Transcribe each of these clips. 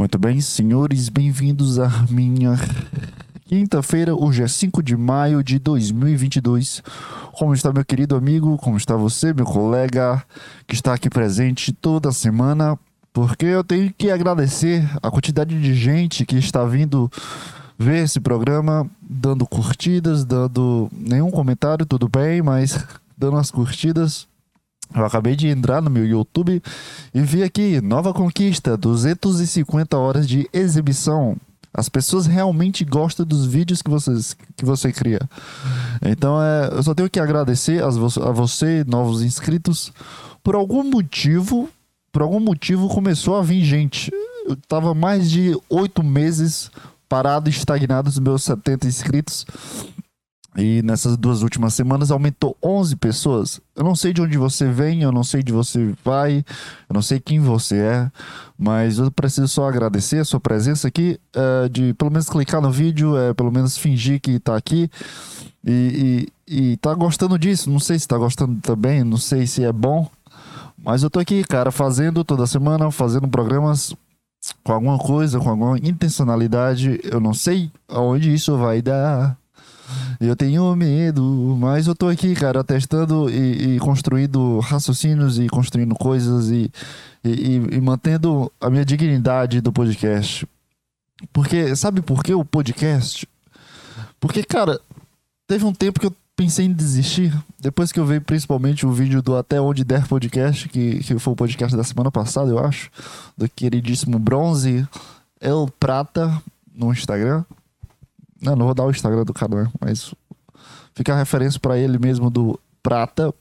Muito bem, senhores, bem-vindos à minha quinta-feira, hoje é 5 de maio de 2022. Como está meu querido amigo? Como está você, meu colega, que está aqui presente toda semana? Porque eu tenho que agradecer a quantidade de gente que está vindo ver esse programa, dando curtidas, dando nenhum comentário, tudo bem, mas dando as curtidas. Eu acabei de entrar no meu YouTube e vi aqui, nova conquista, 250 horas de exibição. As pessoas realmente gostam dos vídeos que, vocês, que você cria. Então é, eu só tenho que agradecer a você, novos inscritos. Por algum motivo, por algum motivo começou a vir gente. Eu tava mais de oito meses parado, estagnado nos meus 70 inscritos. E nessas duas últimas semanas aumentou 11 pessoas. Eu não sei de onde você vem, eu não sei de você vai, eu não sei quem você é, mas eu preciso só agradecer a sua presença aqui, uh, de pelo menos clicar no vídeo, é, pelo menos fingir que está aqui e, e, e tá gostando disso. Não sei se está gostando também, não sei se é bom, mas eu tô aqui, cara, fazendo toda semana, fazendo programas com alguma coisa, com alguma intencionalidade. Eu não sei aonde isso vai dar. Eu tenho medo, mas eu tô aqui, cara, testando e, e construindo raciocínios e construindo coisas e, e, e, mantendo a minha dignidade do podcast. Porque, sabe por que o podcast? Porque, cara, teve um tempo que eu pensei em desistir. Depois que eu vi principalmente o vídeo do Até Onde Der Podcast, que, que foi o podcast da semana passada, eu acho, do queridíssimo Bronze El Prata no Instagram. Não, não vou dar o Instagram do cara, né? mas fica a referência para ele mesmo do Prata.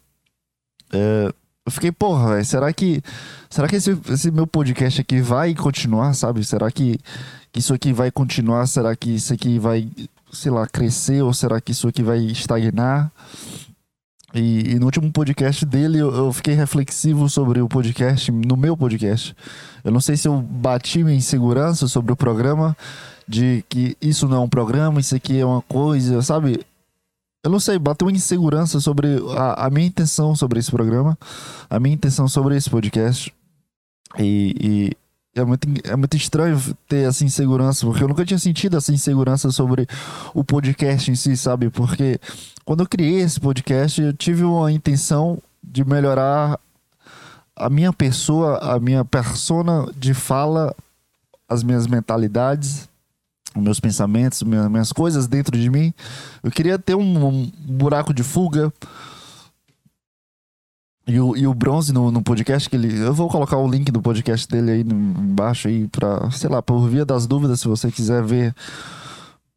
É, eu fiquei, porra, véio, será que. Será que esse, esse, meu podcast aqui vai continuar, sabe? Será que, que isso aqui vai continuar? Será que isso aqui vai, sei lá, crescer? Ou será que isso aqui vai estagnar? E, e no último podcast dele eu, eu, fiquei reflexivo sobre o podcast, no meu podcast. Eu não sei se eu bati minha insegurança sobre o programa, de que isso não é um programa, isso aqui é uma coisa, sabe? Eu não sei, bateu uma insegurança sobre a, a minha intenção sobre esse programa, a minha intenção sobre esse podcast. E, e é, muito, é muito estranho ter essa insegurança, porque eu nunca tinha sentido essa insegurança sobre o podcast em si, sabe? Porque quando eu criei esse podcast, eu tive uma intenção de melhorar a minha pessoa, a minha persona de fala, as minhas mentalidades meus pensamentos, minhas coisas dentro de mim. Eu queria ter um, um buraco de fuga. E o, e o Bronze no, no podcast que ele. Eu vou colocar o link do podcast dele aí embaixo aí pra, sei lá, por via das dúvidas, se você quiser ver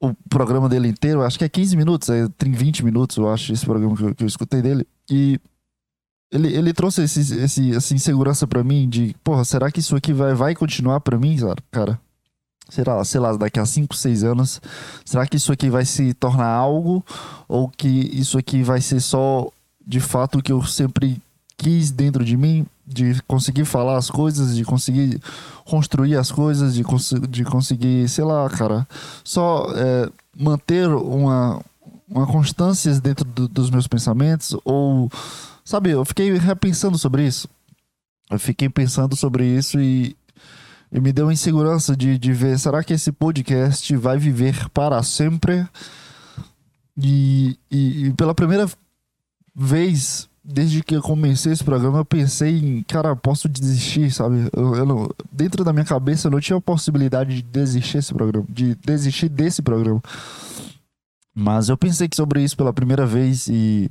o programa dele inteiro. Acho que é 15 minutos, é, tem 20 minutos, eu acho, esse programa que eu, que eu escutei dele. E ele, ele trouxe esse, esse, essa insegurança para mim de, porra, será que isso aqui vai, vai continuar para mim, cara? Será, sei lá, daqui a 5, 6 anos, será que isso aqui vai se tornar algo? Ou que isso aqui vai ser só de fato o que eu sempre quis dentro de mim, de conseguir falar as coisas, de conseguir construir as coisas, de, cons de conseguir, sei lá, cara, só é, manter uma, uma constância dentro do, dos meus pensamentos? Ou, sabe, eu fiquei repensando sobre isso. Eu fiquei pensando sobre isso e e me deu uma insegurança de, de ver, será que esse podcast vai viver para sempre? E, e, e, pela primeira vez, desde que eu comecei esse programa, eu pensei em, cara, posso desistir, sabe? Eu, eu não, dentro da minha cabeça eu não tinha a possibilidade de desistir desse programa, de desistir desse programa. Mas eu pensei sobre isso pela primeira vez e,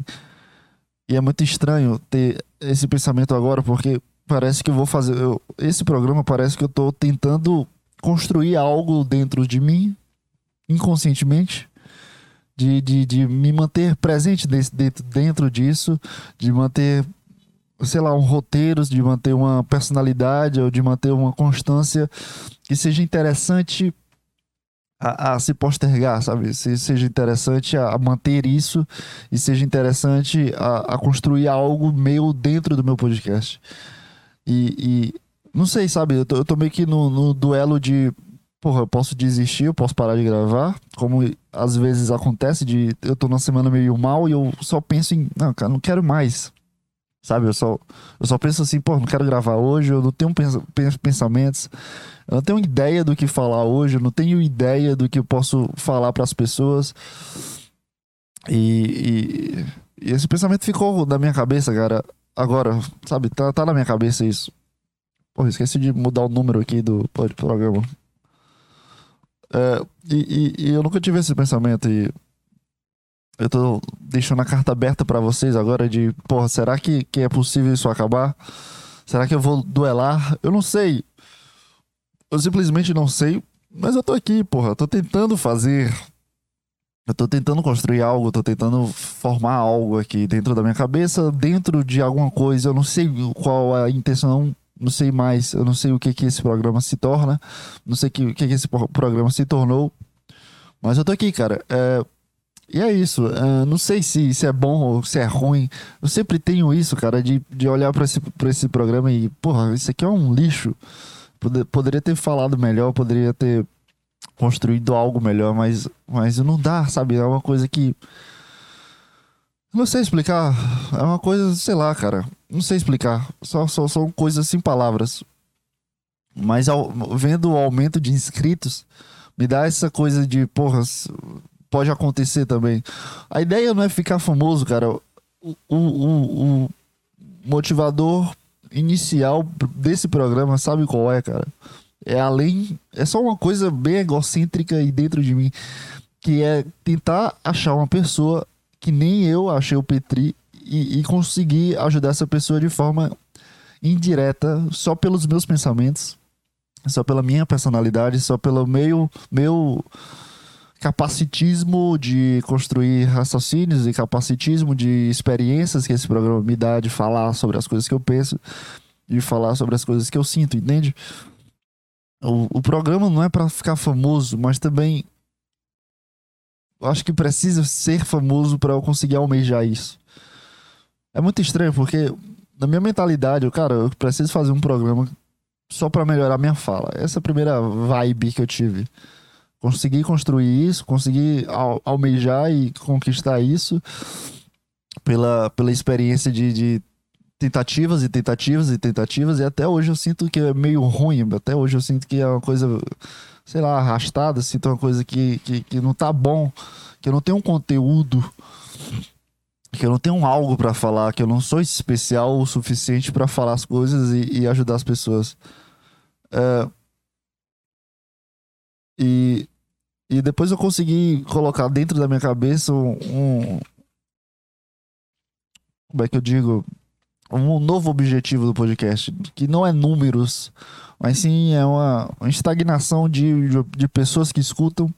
e é muito estranho ter esse pensamento agora, porque parece que eu vou fazer. Eu, esse programa parece que eu tô tentando construir algo dentro de mim, inconscientemente, de, de, de me manter presente desse, dentro, dentro disso, de manter, sei lá, um roteiro, de manter uma personalidade ou de manter uma constância que seja interessante a, a, se postergar, sabe? Se seja interessante a, a, manter isso e seja interessante a, a construir algo meu dentro do meu podcast. E, e não sei, sabe? Eu tô, eu tô meio que no, no, duelo de. Porra, eu posso desistir, eu posso parar de gravar. Como às vezes acontece de eu tô numa semana meio mal e eu só penso em. Não, cara, não quero mais. Sabe? Eu só, eu só penso assim, pô, não quero gravar hoje, eu não tenho pensamentos, eu não tenho ideia do que falar hoje, eu não tenho ideia do que eu posso falar para as pessoas. E, e, e, esse pensamento ficou na minha cabeça, cara. Agora, sabe, tá, tá na minha cabeça isso. Pô, esqueci de mudar o número aqui do programa. É, e, e, e eu nunca tive esse pensamento e eu tô deixando a carta aberta para vocês agora de, porra, será que, que é possível isso acabar? Será que eu vou duelar? Eu não sei. Eu simplesmente não sei, mas eu tô aqui, porra. Tô tentando fazer. Eu tô tentando construir algo, tô tentando formar algo aqui dentro da minha cabeça, dentro de alguma coisa. Eu não sei qual a intenção, não sei mais. Eu não sei o que que esse programa se torna, não sei o que, que, que esse programa se tornou. Mas eu tô aqui, cara. É, e é isso. Uh, não sei se, se é bom ou se é ruim. Eu sempre tenho isso, cara, de, de olhar para esse, pra esse programa e, porra, isso aqui é um lixo. Poder, poderia ter falado melhor, poderia ter construído algo melhor, mas, mas não dá, sabe? É uma coisa que. Não sei explicar. É uma coisa, sei lá, cara. Não sei explicar. Só, só são coisas sem palavras. Mas ao, vendo o aumento de inscritos, me dá essa coisa de, porra, pode acontecer também. A ideia não é ficar famoso, cara. O, o, o, o motivador inicial desse programa, sabe qual é, cara? É além. É só uma coisa bem egocêntrica aí dentro de mim. Que é tentar achar uma pessoa que nem eu achei o Petri e, e conseguir ajudar essa pessoa de forma indireta, só pelos meus pensamentos, só pela minha personalidade, só pelo meu, meu capacitismo de construir raciocínios e capacitismo de experiências que esse programa me dá de falar sobre as coisas que eu penso, de falar sobre as coisas que eu sinto, entende? O, o programa não é para ficar famoso, mas também acho que precisa ser famoso para eu conseguir almejar isso. É muito estranho porque na minha mentalidade, eu, cara, eu preciso fazer um programa só para melhorar minha fala. Essa é a primeira vibe que eu tive consegui construir isso, consegui almejar e conquistar isso pela, pela experiência de, de tentativas e tentativas e tentativas, e até hoje eu sinto que é meio ruim, até hoje eu sinto que é uma coisa, sei lá, arrastada, sinto uma coisa que, que, que não tá bom, que eu não tenho um conteúdo, que eu não tenho algo para falar, que eu não sou especial o suficiente para falar as coisas e, e ajudar as pessoas. É, e e depois eu consegui colocar dentro da minha cabeça um. Como é que eu digo? Um novo objetivo do podcast. Que não é números, mas sim é uma, uma estagnação de, de pessoas que escutam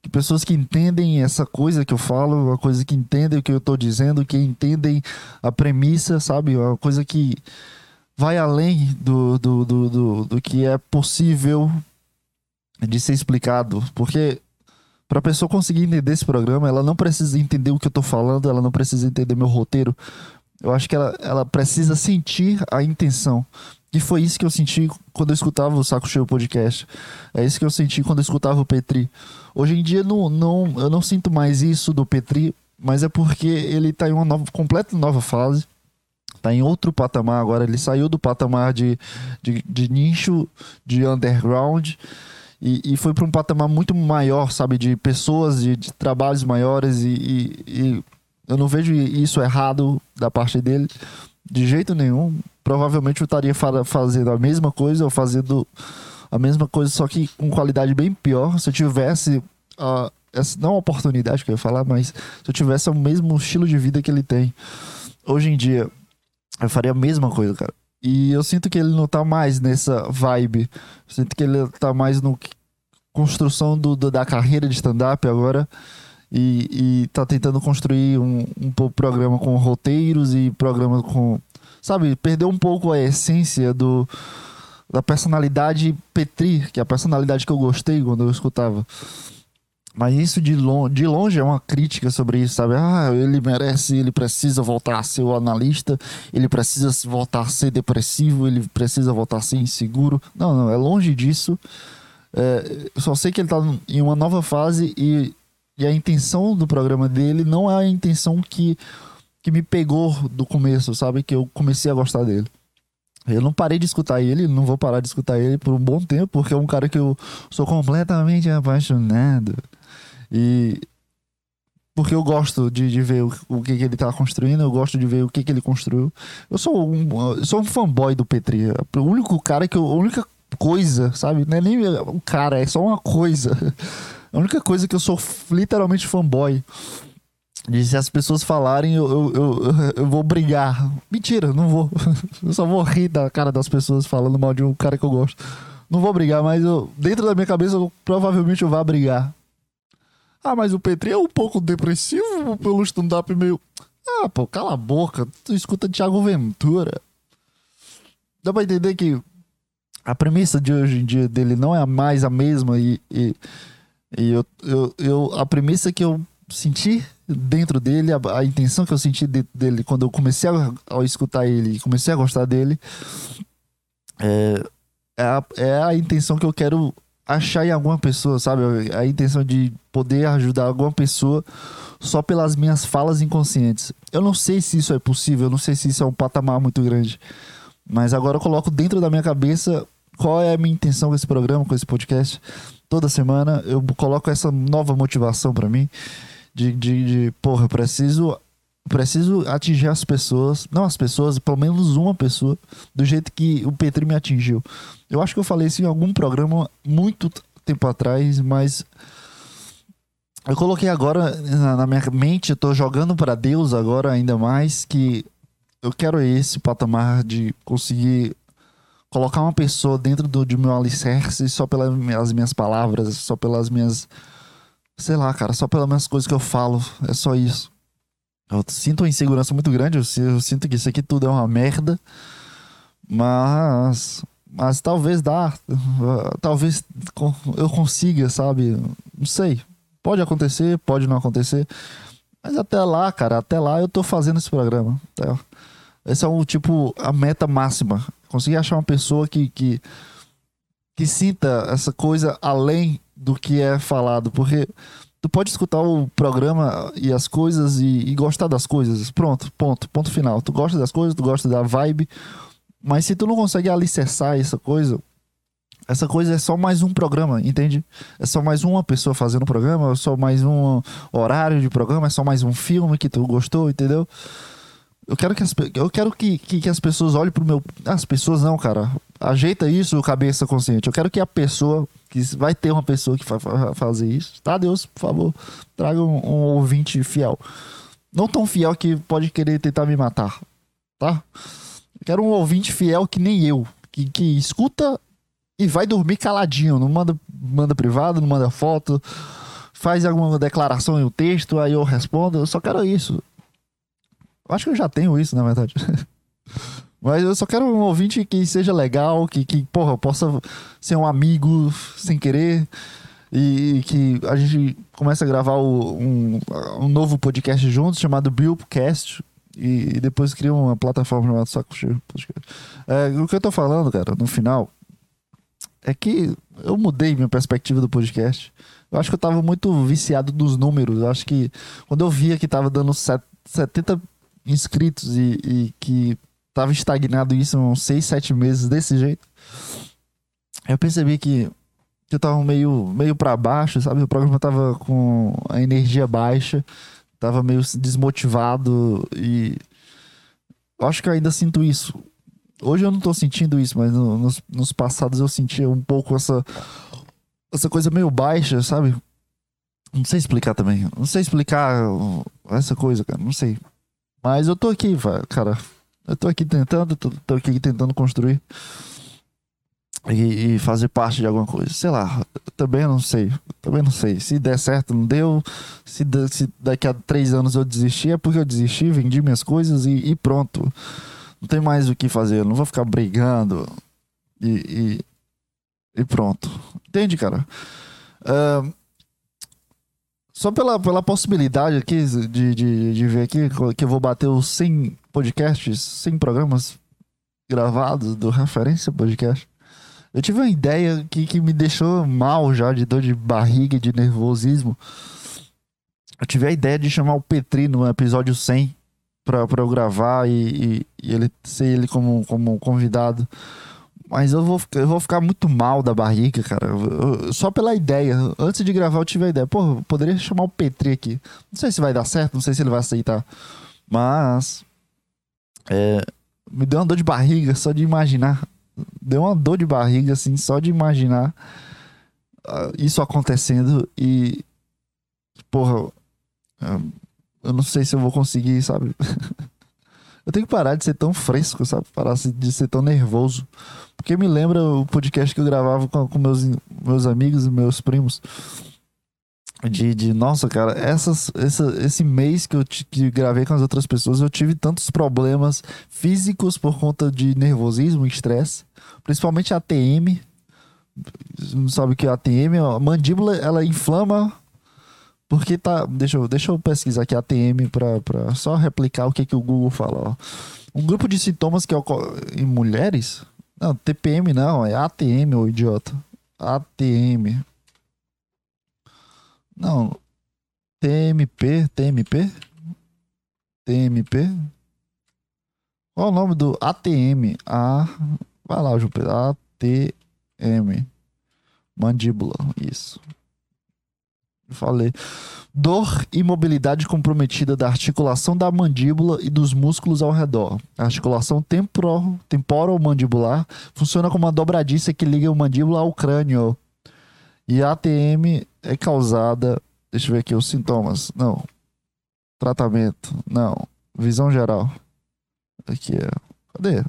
que pessoas que entendem essa coisa que eu falo, uma coisa que entendem o que eu estou dizendo, que entendem a premissa, sabe? Uma coisa que vai além do, do, do, do, do que é possível de ser explicado, porque para a pessoa conseguir entender esse programa, ela não precisa entender o que eu tô falando, ela não precisa entender meu roteiro. Eu acho que ela, ela precisa sentir a intenção. E foi isso que eu senti quando eu escutava o Saco Cheio Podcast. É isso que eu senti quando eu escutava o Petri. Hoje em dia não, não, eu não sinto mais isso do Petri, mas é porque ele tá em uma nova, completa nova fase. Tá em outro patamar agora. Ele saiu do patamar de, de, de nicho, de underground e, e foi para um patamar muito maior, sabe, de pessoas, de, de trabalhos maiores e, e, e, eu não vejo isso errado da parte dele de jeito nenhum. Provavelmente eu estaria fazendo a mesma coisa ou fazendo a mesma coisa, só que com qualidade bem pior. Se eu tivesse uh, essa não a oportunidade que eu ia falar, mas se eu tivesse o mesmo estilo de vida que ele tem hoje em dia, eu faria a mesma coisa, cara. E eu sinto que ele não tá mais nessa vibe. Sinto que ele tá mais no construção do, do da carreira de stand-up agora. E, e tá tentando construir um, um programa com roteiros e programa com. Sabe, perdeu um pouco a essência do, da personalidade Petri, que é a personalidade que eu gostei quando eu escutava. Mas isso de de longe é uma crítica sobre isso, sabe? Ah, ele merece, ele precisa voltar a ser o analista, ele precisa voltar a ser depressivo, ele precisa voltar a ser inseguro. Não, não, é longe disso. É, só sei que ele está em uma nova fase e, e a intenção do programa dele não é a intenção que, que me pegou do começo, sabe? Que eu comecei a gostar dele. Eu não parei de escutar ele, não vou parar de escutar ele por um bom tempo, porque é um cara que eu sou completamente apaixonado. E porque eu gosto de, de ver o, o que, que, ele tá construindo, eu gosto de ver o que, que ele construiu. Eu sou um, eu sou um fanboy do Petri. O único cara que eu, a única coisa, sabe? Não é nem o cara, é só uma coisa. A única coisa que eu sou literalmente fanboy. De se as pessoas falarem, eu, eu, eu, eu, vou brigar. Mentira, não vou. Eu só vou rir da cara das pessoas falando mal de um cara que eu gosto. Não vou brigar, mas eu, dentro da minha cabeça, eu, provavelmente eu vou brigar. Ah, mas o Petri é um pouco depressivo pelo stand-up meio. Ah, pô, cala a boca. Tu escuta Thiago Ventura. Dá pra entender que a premissa de hoje em dia dele não é mais a mesma e, e, e eu, eu, eu, a premissa que eu senti dentro dele, a, a intenção que eu senti de, dele quando eu comecei a, a escutar ele e comecei a gostar dele, é, é, a, é a intenção que eu quero achar em alguma pessoa, sabe? A intenção de poder ajudar alguma pessoa só pelas minhas falas inconscientes. Eu não sei se isso é possível, eu não sei se isso é um patamar muito grande. Mas agora eu coloco dentro da minha cabeça qual é a minha intenção com esse programa, com esse podcast. Toda semana eu coloco essa nova motivação para mim de, de, de, porra, eu preciso preciso atingir as pessoas, não as pessoas, pelo menos uma pessoa, do jeito que o Petri me atingiu. Eu acho que eu falei isso em algum programa muito tempo atrás, mas eu coloquei agora na, na minha mente, eu tô jogando para Deus agora ainda mais que eu quero esse patamar de conseguir colocar uma pessoa dentro do, de meu alicerce só pelas minhas palavras, só pelas minhas. Sei lá, cara, só pelas minhas coisas que eu falo. É só isso. Eu sinto uma insegurança muito grande. Eu, sinto que isso aqui tudo é uma merda. Mas. Mas talvez dá. Talvez eu consiga, sabe? Não sei. Pode acontecer, pode não acontecer. Mas até lá, cara, até lá eu tô fazendo esse programa. Tá? Esse é o tipo, a meta máxima. Conseguir achar uma pessoa que, que, que sinta essa coisa além do que é falado. Porque tu pode escutar o programa e as coisas e, e, gostar das coisas. Pronto, ponto, ponto final. Tu gosta das coisas, tu gosta da vibe. Mas se tu não consegue alicerçar essa coisa, essa coisa é só mais um programa, entende? É só mais uma pessoa fazendo o programa, é só mais um horário de programa, é só mais um filme que tu gostou, entendeu? Eu quero que as, eu quero que, que, que, as pessoas olhem pro meu. As pessoas não, cara. Ajeita isso, cabeça consciente. Eu quero que a pessoa. Que vai ter uma pessoa que vai fazer isso. Tá, Deus, por favor. Traga um, um ouvinte fiel. Não tão fiel que pode querer tentar me matar. Tá? Eu quero um ouvinte fiel que nem eu. Que, que escuta e vai dormir caladinho. Não manda, manda privado, não manda foto. Faz alguma declaração em um texto, aí eu respondo. Eu só quero isso. Acho que eu já tenho isso, na verdade. Mas eu só quero um ouvinte que seja legal, que, que porra, possa ser um amigo sem querer. E, que a gente comece a gravar o, um, um novo podcast juntos chamado Billcast. E, e depois cria uma plataforma chamada Saco Cheio É, o que eu tô falando, cara, no final, é que eu mudei minha perspectiva do podcast. Eu acho que eu tava muito viciado dos números. Eu acho que quando eu via que tava dando 70 inscritos e, e que tava estagnado isso uns 6, 7 meses desse jeito, eu percebi que, que eu tava meio, meio para baixo, sabe? O programa tava com a energia baixa, tava meio desmotivado e acho que eu ainda sinto isso. Hoje eu não tô sentindo isso, mas no, nos, nos passados eu sentia um pouco essa, essa coisa meio baixa, sabe? Não sei explicar também. Não sei explicar essa coisa, cara. Não sei. Mas eu tô aqui, cara. Eu tô aqui tentando, tô, tô aqui tentando construir e, e, fazer parte de alguma coisa. Sei lá, também não sei. Também não sei. Se der certo, não deu. Se, se daqui a três anos eu desistir, é porque eu desisti, vendi minhas coisas e, e pronto. Não tem mais o que fazer. Não vou ficar brigando e, e, e pronto. Entende, cara? Uh, só pela, pela possibilidade aqui de, de, de ver aqui que eu vou bater os 100 podcasts, 100 programas gravados do Referência Podcast. Eu tive uma ideia que, que me deixou mal já, de dor de barriga de nervosismo. Eu tive a ideia de chamar o Petri no episódio 100 pra, pra eu gravar e, e, e ele ser ele como, como convidado. Mas eu vou, eu vou ficar muito mal da barriga, cara. Eu- eu- só pela ideia. Antes de gravar, eu tive a ideia. Pô, poderia chamar o Petri aqui. Não sei se vai dar certo, não sei se ele vai aceitar. Mas. É, me deu uma dor de barriga só de imaginar. Deu uma dor de barriga, assim, só de imaginar ah, isso acontecendo. E. Porra. Eu não sei se eu vou conseguir, sabe? Eu tenho que parar de ser tão fresco, sabe? Parar de ser tão nervoso. Porque me lembra o podcast que eu gravava com, com meus, meus amigos e meus primos. De, de nossa, cara, essas, essa, esse mês que eu que gravei com as outras pessoas, eu tive tantos problemas físicos por conta de nervosismo e estresse. Principalmente ATM. Não sabe o que é ATM? A mandíbula, ela inflama. Porque tá. Deixa eu, deixa eu pesquisar aqui ATM pra, pra só replicar o que, que o Google fala. Ó. Um grupo de sintomas que ocorre em mulheres. Não, TPM não, é ATM, ô idiota. ATM. Não. TMP, TMP? TMP? Qual o nome do ATM? A. Vai lá, Pedro. ATM. Mandíbula, isso. Falei. Dor e mobilidade comprometida da articulação da mandíbula e dos músculos ao redor. A articulação temporo, temporomandibular funciona como uma dobradiça que liga a mandíbula ao crânio. E a ATM é causada. Deixa eu ver aqui os sintomas. Não. Tratamento. Não. Visão geral. Aqui é. Cadê?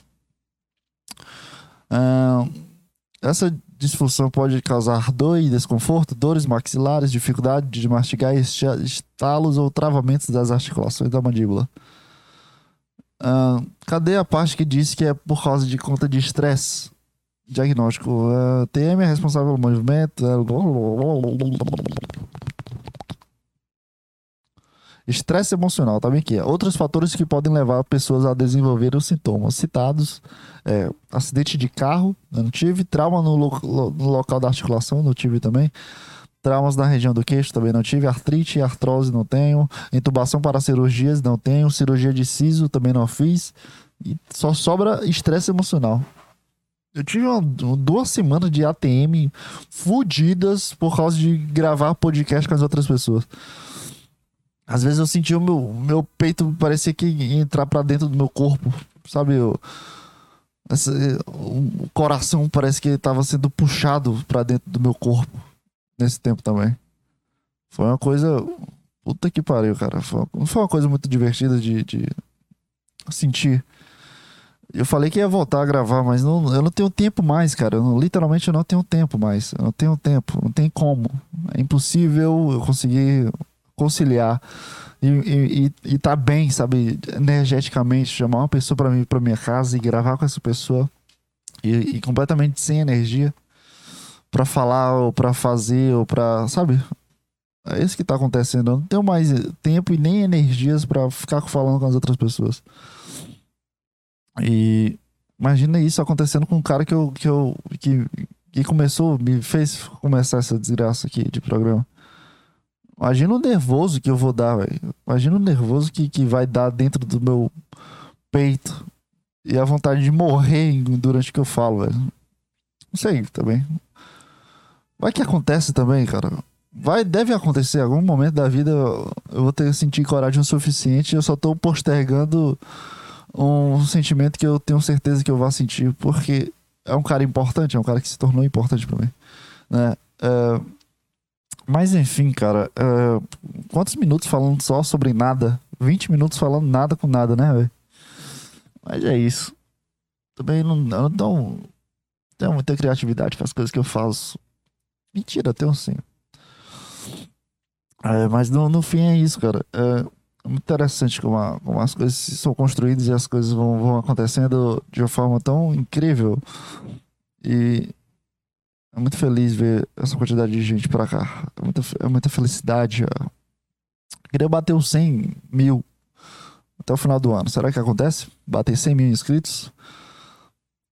Essa disfunção pode causar dor e desconforto, dores maxilares, dificuldade de mastigar, estalos ou travamentos das articulações da mandíbula. Ahn, cadê a parte que diz que é por causa de conta de estresse? Diagnóstico. ah, TM é responsável pelo movimento. ah, Estresse emocional, tá bem aqui. Outros fatores que podem levar pessoas a desenvolver os sintomas citados: é, acidente de carro, eu não tive. Trauma no, lo- no local da articulação, não tive também. Traumas na região do queixo, também não tive. Artrite e artrose, não tenho. Intubação para cirurgias, não tenho. Cirurgia de siso, também não fiz. E só sobra estresse emocional. Eu tive uma- duas semanas de ATM fudidas por causa de gravar podcast com as outras pessoas. Às vezes eu sentia o meu, meu peito parecia que ia entrar pra dentro do meu corpo, sabe? Eu, essa- o coração parece que tava sendo puxado pra dentro do meu corpo nesse tempo também. Foi uma coisa. Puta que pariu, cara. Foi, não foi uma coisa muito divertida de, de sentir. Eu falei que ia voltar a gravar, mas não, eu não tenho tempo mais, cara. Eu não- literalmente eu não tenho tempo mais. Eu não tenho tempo, não tem como. É impossível eu conseguir conciliar e, e, e, tá bem, sabe, energeticamente, chamar uma pessoa para mim para minha casa e gravar com essa pessoa e, e completamente sem energia para falar ou para fazer ou para, sabe? É isso que tá acontecendo. Eu não tenho mais tempo e nem energias para ficar falando com as outras pessoas. E imagina isso acontecendo com um cara que eu que eu que, que começou, me fez começar essa desgraça aqui de programa. Imagina o nervoso que eu vou dar, velho. Imagina o nervoso que, que vai dar dentro do meu peito. E a vontade de morrer durante que eu falo, velho. Não sei também. Vai que acontece também, cara. Vai, deve acontecer. Em algum momento da vida eu, vou ter que sentir coragem o suficiente. Eu só tô postergando um sentimento que eu tenho certeza que eu vou sentir. Porque é um cara importante, é um cara que se tornou importante pra mim. Né? É, mas enfim, cara. é, quantos minutos falando só sobre nada? 20 minutos falando nada com nada, né, velho? Mas é isso. Também não, não tenho, tenho muita criatividade com as coisas que eu faço. Mentira, tenho sim. É, mas no, no fim é isso, cara. É, é muito interessante como, a- como as coisas são construídas e as coisas vão, vão acontecendo de uma forma tão incrível. E é muito feliz ver essa quantidade de gente pra cá. É muita, é muita felicidade. ó. Queria bater os 100 mil até o final do ano. Será que acontece? Bater 100 mil inscritos?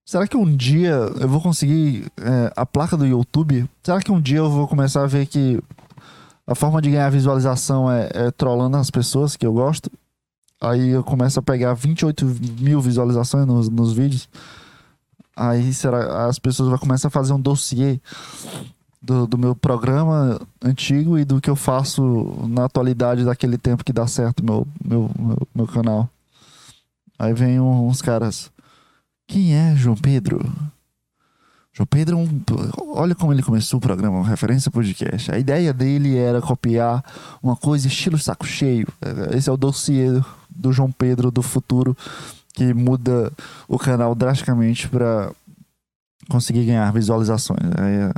Será que um dia eu vou conseguir é, a placa do YouTube? Será que um dia eu vou começar a ver que a forma de ganhar visualização é, é trollando as pessoas que eu gosto? Aí eu começo a pegar 28 mil visualizações nos, nos vídeos. Aí será, as pessoas vão começar a fazer um dossiê do, do meu programa antigo e do que eu faço na atualidade daquele tempo que dá certo meu, meu, meu, meu canal. Aí vem uns caras. Quem é João Pedro? João Pedro, é um, olha como ele começou o programa, referência podcast. A ideia dele era copiar uma coisa estilo saco cheio. Esse é o dossiê do João Pedro do futuro que muda o canal drasticamente para conseguir ganhar visualizações. Aí,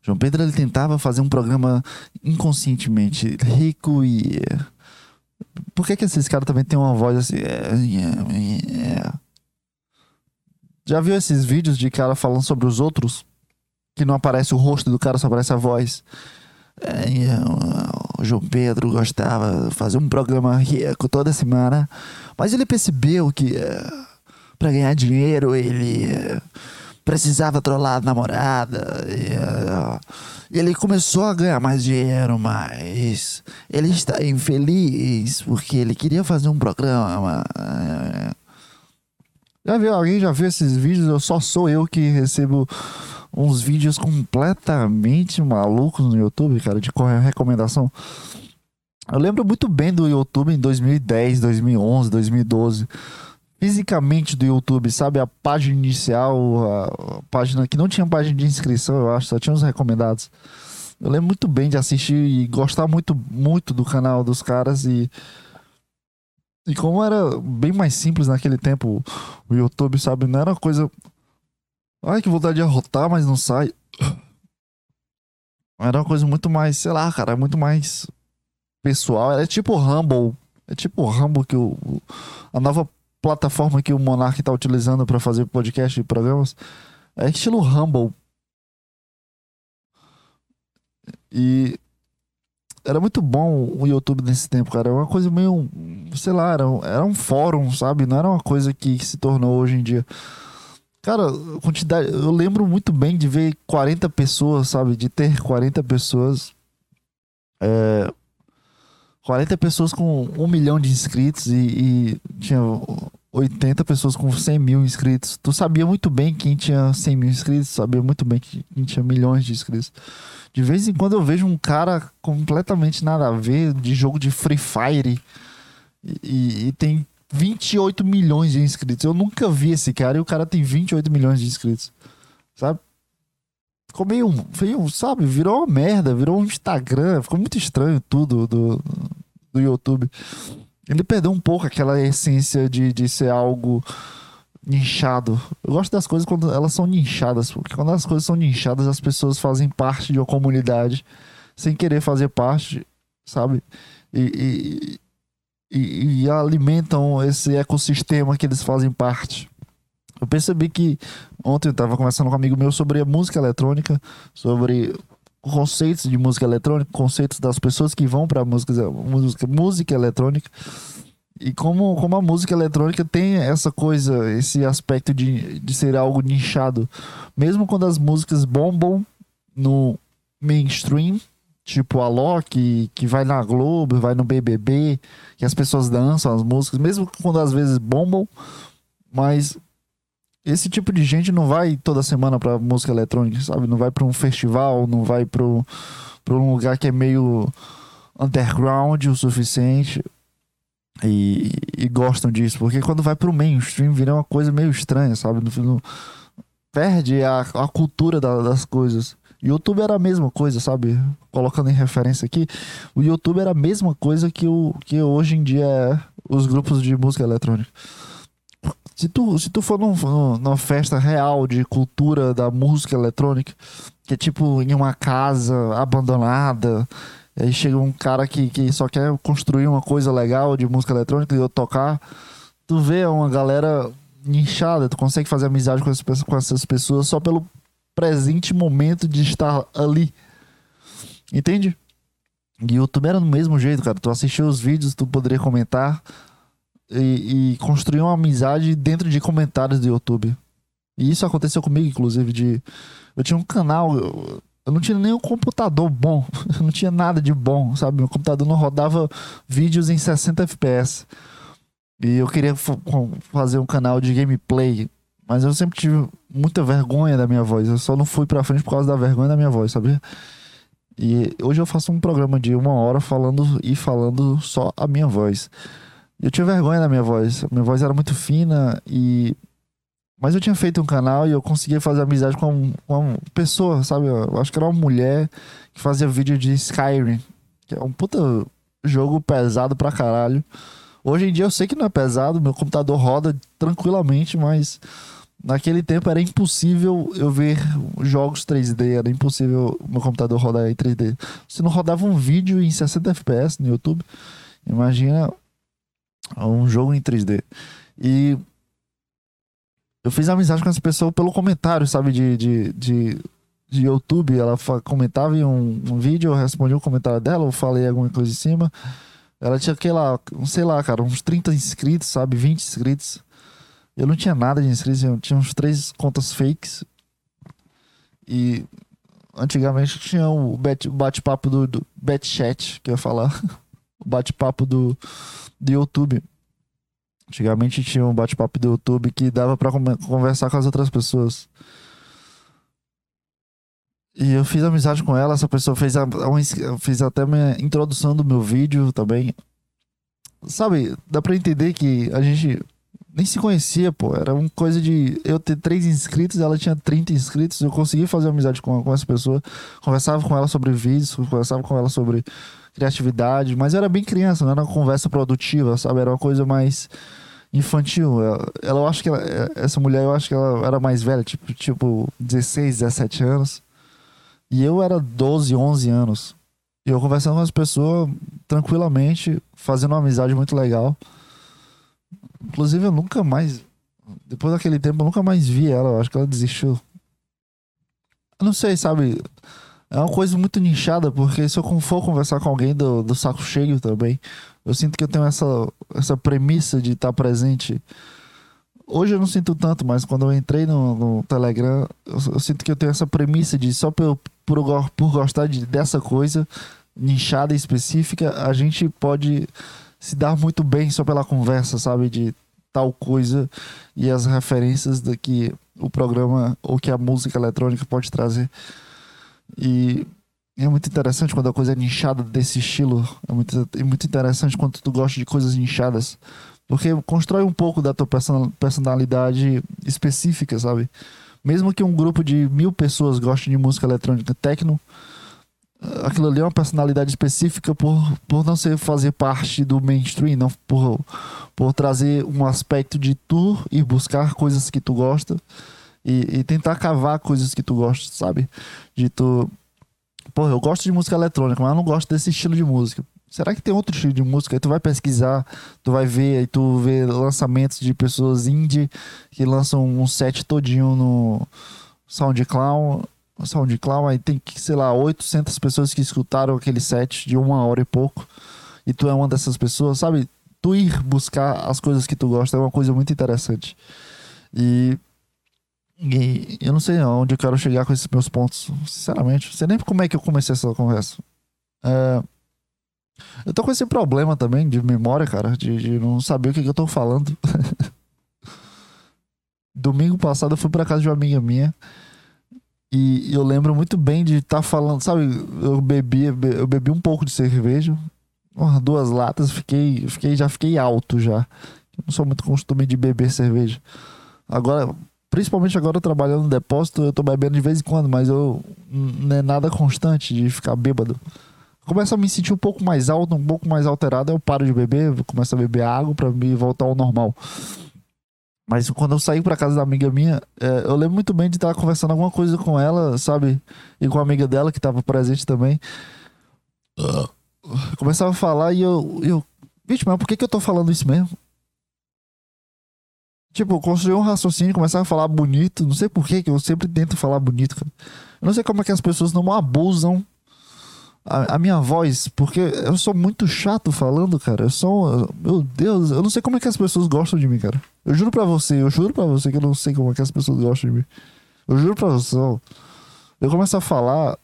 João Pedro ele tentava fazer um programa inconscientemente rico e por que que esses caras também têm uma voz assim? É, é, é. Já viu esses vídeos de cara falando sobre os outros? Que não aparece o rosto do cara, só aparece a voz. João Pedro gostava de fazer um programa rico toda semana, mas ele percebeu que é, para ganhar dinheiro ele é, precisava trollar a namorada. E, ele começou a ganhar mais dinheiro, mas ele está infeliz porque ele queria fazer um programa. Já viu? Alguém já viu esses vídeos? Eu só sou eu que recebo uns vídeos completamente malucos no YouTube, cara, de recomendação. Eu lembro muito bem do YouTube em 2010, 2011, 2012. Fisicamente do YouTube, sabe? A página inicial, a página que não tinha página de inscrição, eu acho, só tinha os recomendados. Eu lembro muito bem de assistir e gostar muito, muito do canal dos caras e e como era bem mais simples naquele tempo, o YouTube, sabe? Não era uma coisa. Ai, que vontade de arrotar, mas não sai. Era uma coisa muito mais, sei lá, cara, muito mais pessoal. É tipo Rumble. É tipo Rumble que o. A nova plataforma que o Monark tá utilizando para fazer podcast e programas. É estilo Rumble. E era muito bom o YouTube nesse tempo, cara. Era uma coisa meio, sei lá, era, era um fórum, sabe? Não era uma coisa que se tornou hoje em dia. Cara, quantidade. Eu lembro muito bem de ver 40 pessoas, sabe? De ter 40 pessoas. É, 40 pessoas com um milhão de inscritos e, e tinha 80 pessoas com 100 mil inscritos. Tu sabia muito bem quem tinha 100 mil inscritos, sabia muito bem quem tinha milhões de inscritos. De vez em quando eu vejo um cara completamente nada a ver de jogo de Free Fire e, e, e tem 28 milhões de inscritos. Eu nunca vi esse cara e o cara tem 28 milhões de inscritos. Sabe? Ficou meio, meio, sabe? Virou uma merda, virou um Instagram. Ficou muito estranho tudo do, do YouTube. Ele perdeu um pouco aquela essência de, de ser algo nichado. Eu gosto das coisas quando elas são nichadas, porque quando as coisas são nichadas, as pessoas fazem parte de uma comunidade sem querer fazer parte, sabe? E, e, e, alimentam esse ecossistema que eles fazem parte. Eu percebi que ontem eu estava conversando com um amigo meu sobre a música eletrônica, sobre conceitos de música eletrônica, conceitos das pessoas que vão para música, música, música eletrônica. E como, como a música eletrônica tem essa coisa, esse aspecto de, de ser algo nichado. Mesmo quando as músicas bombam no mainstream, tipo a Loki, que vai na Globo, vai no BBB, que as pessoas dançam as músicas, mesmo quando às vezes bombam, mas esse tipo de gente não vai toda semana pra música eletrônica, sabe? Não vai pra um festival, não vai pro, pra um lugar que é meio underground o suficiente. E, e, gostam disso, porque quando vai pro mainstream vira uma coisa meio estranha, sabe? No, no, perde a, a cultura da, das coisas. YouTube era a mesma coisa, sabe? Colocando em referência aqui, o YouTube era a mesma coisa que, o, que hoje em dia é os grupos de música eletrônica. Se tu, se tu for num, numa festa real de cultura da música eletrônica, que é tipo em uma casa abandonada, aí chega um cara que, que só quer construir uma coisa legal de música eletrônica e eu tocar. Tu vê uma galera nichada, tu consegue fazer amizade com, com essas pessoas só pelo presente momento de estar ali. Entende? E YouTube era do mesmo jeito, cara. Tu assistiu os vídeos, tu poderia comentar e, e construir uma amizade dentro de comentários do YouTube. E isso aconteceu comigo, inclusive, de... Eu tinha um canal... Eu, eu não tinha nem um computador bom. Eu não tinha nada de bom, sabe? Meu computador não rodava vídeos em 60 FPS. E eu queria fazer um canal de gameplay, mas eu sempre tive muita vergonha da minha voz. Eu só não fui pra frente por causa da vergonha da minha voz, sabia? E hoje eu faço um programa de uma hora falando e falando só a minha voz. Eu tinha vergonha da minha voz. Minha voz era muito fina e. Mas eu tinha feito um canal e eu conseguia fazer amizade com uma, uma pessoa, sabe? Eu acho que era uma mulher que fazia vídeo de Skyrim, que é um puta jogo pesado pra caralho. Hoje em dia eu sei que não é pesado, meu computador roda tranquilamente, mas naquele tempo era impossível eu ver jogos 3D, era impossível meu computador rodar em 3D. Se não rodava um vídeo em 60 FPS no YouTube, imagina um jogo em 3D. E eu fiz amizade com essa pessoa pelo comentário, sabe, de, de, de, de YouTube. Ela comentava em um, um vídeo, eu respondi o um comentário dela, eu falei alguma coisa em cima. Ela tinha, que lá, sei lá, cara, uns 30 inscritos, sabe, 20 inscritos. Eu não tinha nada de inscritos, eu tinha uns três contas fakes. E antigamente tinha o bate-papo do, do Batchat, que eu ia falar. o bate-papo do, do YouTube. Antigamente tinha um bate-papo do YouTube que dava para conversar com as outras pessoas. E eu fiz amizade com ela, essa pessoa fez, a, fez até minha introdução do meu vídeo também. Sabe, dá pra entender que a gente nem se conhecia, pô. Era uma coisa de eu ter três inscritos, ela tinha 30 inscritos. Eu consegui fazer amizade com, com essa pessoa. Conversava com ela sobre vídeos, conversava com ela sobre criatividade, mas era bem criança, não era uma conversa produtiva, sabe? Era uma coisa mais infantil. Ela, ela eu acho que ela, essa mulher, eu acho que ela era mais velha, tipo, tipo 16, 17 anos. E eu era 12, 11 anos. E eu conversando com as pessoas tranquilamente, fazendo uma amizade muito legal. Inclusive, eu nunca mais. Depois daquele tempo, eu nunca mais vi ela. Eu acho que ela desistiu. Eu não sei, sabe? É uma coisa muito nichada, porque se eu for conversar com alguém do, do saco cheio também, eu sinto que eu tenho essa, essa premissa de estar presente. Hoje eu não sinto tanto, mas quando eu entrei no, no Telegram, eu, eu, sinto que eu tenho essa premissa de só por, por, por gostar de, dessa coisa nichada específica, a gente pode se dar muito bem só pela conversa, sabe? De tal coisa e as referências do que o programa ou que a música eletrônica pode trazer. E é muito interessante quando a coisa é nichada desse estilo. É muito, é muito interessante quando tu gosta de coisas nichadas. Porque constrói um pouco da tua personalidade específica, sabe? Mesmo que um grupo de mil pessoas goste de música eletrônica techno, aquilo ali é uma personalidade específica por, por não ser fazer parte do mainstream, não por, por trazer um aspecto de tu e buscar coisas que tu gosta e, e tentar cavar coisas que tu gosta, sabe? De tu. Pô, eu gosto de música eletrônica, mas eu não gosto desse estilo de música. Será que tem outro estilo de música? Aí tu vai pesquisar, tu vai ver, aí tu vê lançamentos de pessoas indie que lançam um set todinho no SoundCloud SoundCloud, aí tem sei lá, 800 pessoas que escutaram aquele set de uma hora e pouco, e tu é uma dessas pessoas, sabe? Tu ir buscar as coisas que tu gosta é uma coisa muito interessante. E, e eu não sei onde eu quero chegar com esses meus pontos, sinceramente. Não sei nem como é que eu comecei essa conversa. É, eu tô com esse problema também de memória, cara, de, de não saber o que, que eu tô falando. Domingo passado eu fui pra casa de uma amiga minha. E eu lembro muito bem de estar tá falando, sabe? Eu bebi, eu bebi um pouco de cerveja, duas latas, fiquei, fiquei, já fiquei alto já. Eu não sou muito costume de beber cerveja. Agora, principalmente agora trabalhando no depósito, eu tô bebendo de vez em quando, mas eu não é nada constante de ficar bêbado. Começo a me sentir um pouco mais alto, um pouco mais alterado, eu paro de beber, começo a beber água para me voltar ao normal. Mas quando eu saí pra casa da amiga minha, é, eu lembro muito bem de estar conversando alguma coisa com ela, sabe? E com a amiga dela que tava presente também. Uh. Começava a falar e eu. eu Vixe, mas por que, que eu tô falando isso mesmo? Tipo, construir um raciocínio, começar a falar bonito. Não sei por que, que eu sempre tento falar bonito, cara. Eu não sei como é que as pessoas não abusam a, a, minha voz, porque eu sou muito chato falando, cara. Eu sou. Meu Deus, eu não sei como é que as pessoas gostam de mim, cara. Eu juro pra você, eu juro pra você que eu não sei como é que as pessoas gostam de mim. Eu juro pra você. Eu começo a falar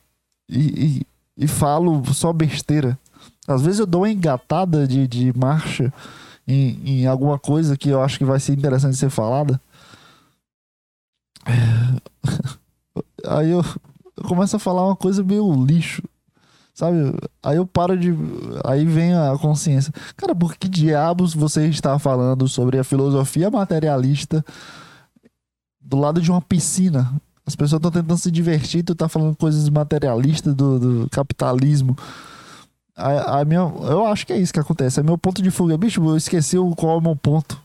e, e, e falo só besteira. Às vezes eu dou uma engatada de, de marcha em, em alguma coisa que eu acho que vai ser interessante ser falada. Aí eu, eu começo a falar uma coisa meio lixo. Sabe? Aí eu paro de. Aí vem a consciência. Cara, por que diabos você está falando sobre a filosofia materialista do lado de uma piscina? As pessoas estão tentando se divertir, tu tá falando coisas materialistas do, do capitalismo. A, a, minha, eu acho que é isso que acontece. É meu ponto de fuga. Bicho, eu esqueci qual é o meu ponto.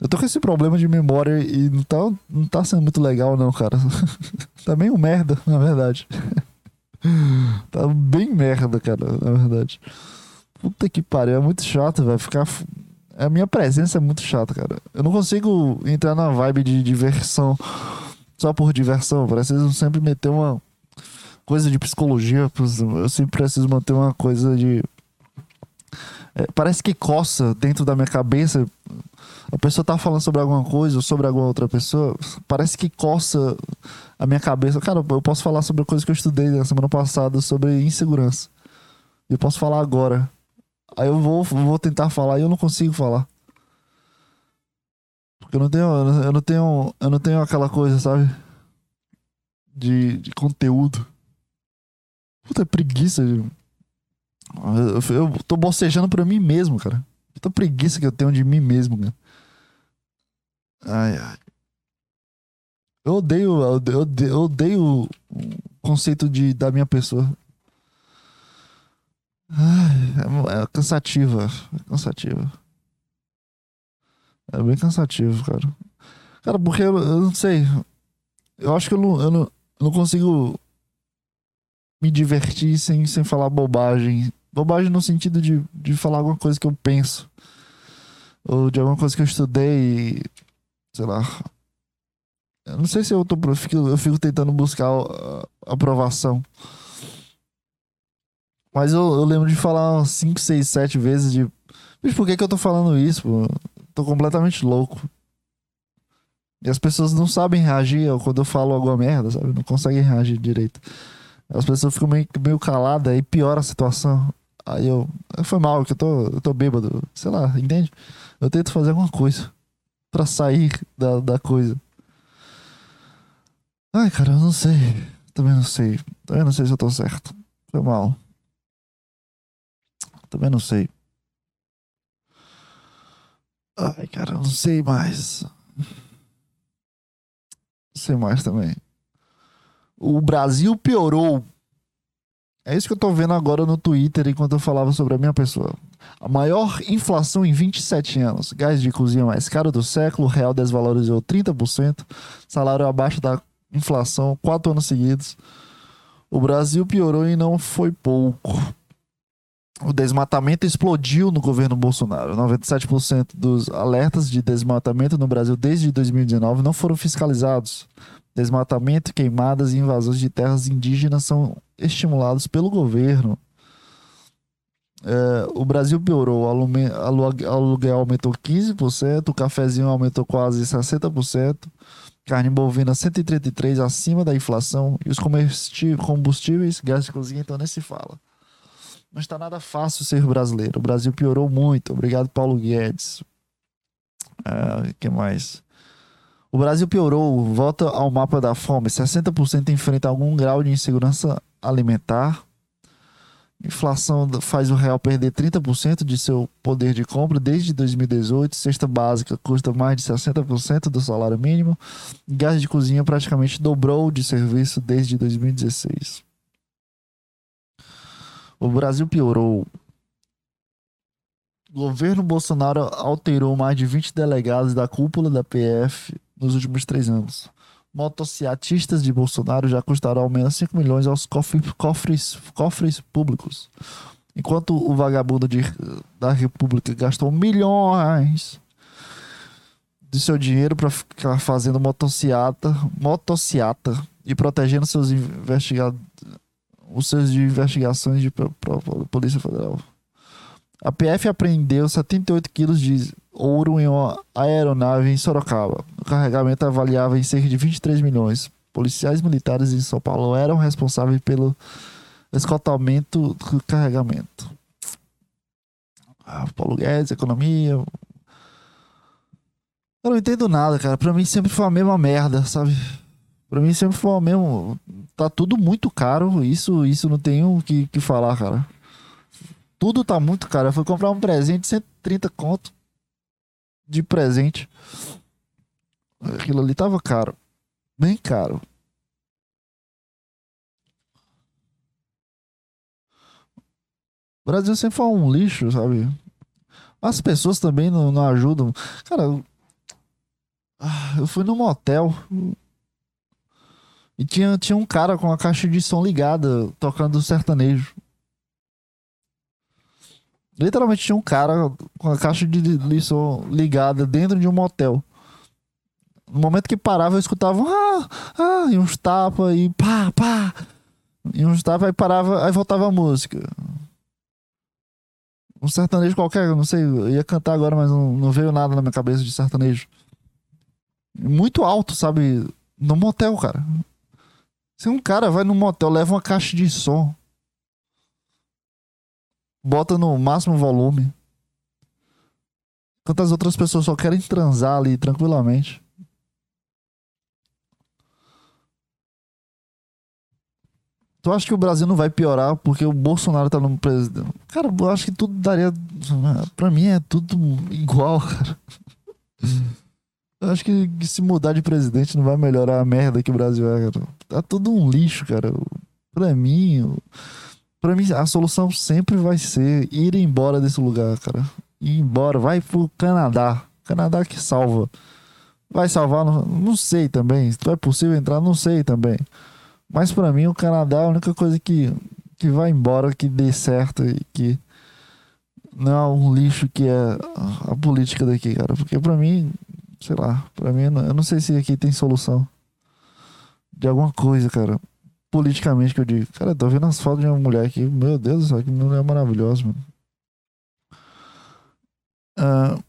Eu tô com esse problema de memória e não tá, não tá sendo muito legal, não, cara. tá meio merda, na verdade. tá bem merda, cara, na verdade. Puta que pariu, é muito chato, vai ficar. A minha presença é muito chata, cara. Eu não consigo entrar na vibe de diversão só por diversão. Preciso sempre meter uma coisa de psicologia. Eu sempre preciso manter uma coisa de. É, parece que coça dentro da minha cabeça. A pessoa tá falando sobre alguma coisa ou sobre alguma outra pessoa. Parece que coça a minha cabeça. Cara, eu posso falar sobre a coisa que eu estudei na semana passada sobre insegurança. Eu posso falar agora. Aí eu vou, vou tentar falar e eu não consigo falar. Porque eu não tenho, eu não tenho, eu não tenho aquela coisa, sabe? De, de conteúdo. Puta preguiça. De... Eu, eu, tô bocejando pra mim mesmo, cara. Puta preguiça que eu tenho de mim mesmo, cara. Ai, ai. Eu odeio, eu odeio, eu odeio o conceito de, da minha pessoa. Ai, é, é cansativa. É cansativa. É bem cansativo, cara. Cara, porque eu, eu não sei. Eu acho que eu não, eu não, eu não consigo me divertir sem, sem falar bobagem. Bobagem no sentido de, de falar alguma coisa que eu penso. Ou de alguma coisa que eu estudei. Sei lá. Eu não sei se eu tô. Eu fico, eu fico tentando buscar aprovação. Mas eu, eu lembro de falar 5, 6, 7 vezes de. Por que, que eu tô falando isso, pô? Tô completamente louco. E as pessoas não sabem reagir quando eu falo alguma merda, sabe? Não conseguem reagir direito. As pessoas ficam meio, meio caladas e piora a situação. Aí eu. Foi mal, que eu tô, eu tô bêbado. Sei lá, entende? Eu tento fazer alguma coisa para sair da, da coisa. Ai, cara, eu não sei. Também não sei. Também não sei se eu tô certo. Foi mal. Também não sei. Ai, cara, não sei mais. Não sei mais também. O Brasil piorou. É isso que eu tô vendo agora no Twitter enquanto eu falava sobre a minha pessoa. A maior inflação em 27 anos. Gás de cozinha mais caro do século. Real desvalorizou 30%. Salário abaixo da inflação. Quatro anos seguidos. O Brasil piorou e não foi pouco. O desmatamento explodiu no governo Bolsonaro. 97% dos alertas de desmatamento no Brasil desde 2019 não foram fiscalizados. Desmatamento, queimadas e invasões de terras indígenas são estimulados pelo governo. É, o Brasil piorou, o aluguel aumentou 15%, o cafezinho aumentou quase 60%, carne bovina 133% acima da inflação e os combustíveis, gás de cozinha, então nem se fala. Não está nada fácil ser brasileiro. O Brasil piorou muito. Obrigado, Paulo Guedes. Uh, que mais? O Brasil piorou. Volta ao mapa da fome. 60% enfrenta algum grau de insegurança alimentar. Inflação faz o real perder 30% de seu poder de compra desde 2018. Cesta básica custa mais de 60% do salário mínimo. Gás de cozinha praticamente dobrou de serviço desde 2016. O Brasil piorou. O governo Bolsonaro alterou mais de 20 delegados da cúpula da PF nos últimos três anos. Motociatistas de Bolsonaro já custaram ao menos 5 milhões aos cofres, cofres, cofres públicos. Enquanto o vagabundo de, da República gastou milhões de seu dinheiro para ficar fazendo motociata, motociata e protegendo seus investigados os seus de investigações de Polícia Federal. A PF apreendeu 78 quilos de ouro em uma aeronave em Sorocaba. O carregamento avaliava em cerca de 23 milhões. Policiais militares em São Paulo eram responsáveis pelo escoltamento do carregamento. Ah, Paulo Guedes, economia. Eu não entendo nada, cara. Pra mim sempre foi a mesma merda, sabe? Pra mim sempre foi o mesmo. Tá tudo muito caro. Isso, isso não tenho o que, que falar, cara. Tudo tá muito caro. Eu fui comprar um presente, 130 conto de presente. Aquilo ali tava caro. Bem caro. O Brasil sempre foi um lixo, sabe? As pessoas também não, não ajudam. Cara, eu, ah, eu fui num motel e tinha, tinha um cara com a caixa de som ligada tocando sertanejo. Literalmente tinha um cara com a caixa de, som ligada dentro de um motel. No momento que parava, eu escutava ah, ah, e uns tapas e pá, pá. E uns tapas, aí parava, aí voltava a música. Um sertanejo qualquer, não sei, eu ia cantar agora, mas não, não veio nada na minha cabeça de sertanejo. Muito alto, sabe? No motel, cara. Se um cara vai no motel, leva uma caixa de som, bota no máximo volume, enquanto as outras pessoas só querem transar ali tranquilamente. Tu acha que o Brasil não vai piorar porque o Bolsonaro tá no presidente? Cara, eu acho que tudo daria. Pra mim é tudo igual, cara. Eu acho que, se mudar de presidente não vai melhorar a merda que o Brasil é, cara. Tá tudo um lixo, cara. Pra mim, pra mim, a solução sempre vai ser ir embora desse lugar, cara. Ir embora, vai pro Canadá. Canadá que salva. Vai salvar, não, não sei também. Se é possível entrar, não sei também. Mas para mim o Canadá é a única coisa que, que vai embora, que dê certo e que não é um lixo que é a política daqui, cara. Porque para mim, sei lá, para mim eu não sei se aqui tem solução de alguma coisa, cara. Politicamente que eu digo. Cara, tô vendo as fotos de uma mulher aqui. Meu Deus do céu, que mulher maravilhosa, mano. Uh,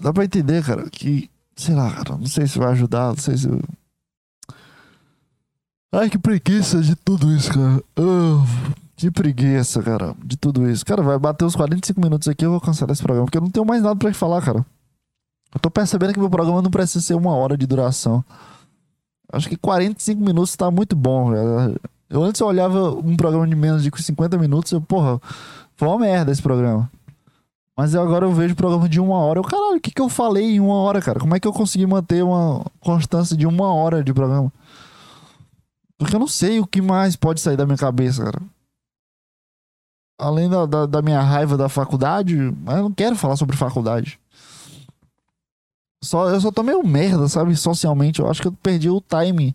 dá pra entender, cara, que, sei lá, cara, não sei se vai ajudar, não sei se. Ai, que preguiça de tudo isso, cara. Uh, que preguiça, cara, de tudo isso. Cara, vai bater uns 45 minutos aqui, eu vou cancelar esse programa, porque eu não tenho mais nada pra falar, cara. Eu tô percebendo que meu programa não precisa ser uma hora de duração. Acho que 45 minutos tá muito bom. Eu antes eu olhava um programa de menos de 50 minutos, eu, porra, foi uma merda esse programa. Mas agora eu vejo programa de uma hora. Eu, caralho, o que, que eu falei em uma hora, cara? Como é que eu consegui manter uma constância de uma hora de programa? Porque eu não sei o que mais pode sair da minha cabeça, cara. Além da, da, da minha raiva da faculdade, eu não quero falar sobre faculdade. Só, eu só tô meio merda, sabe? Socialmente. Eu acho que eu perdi o time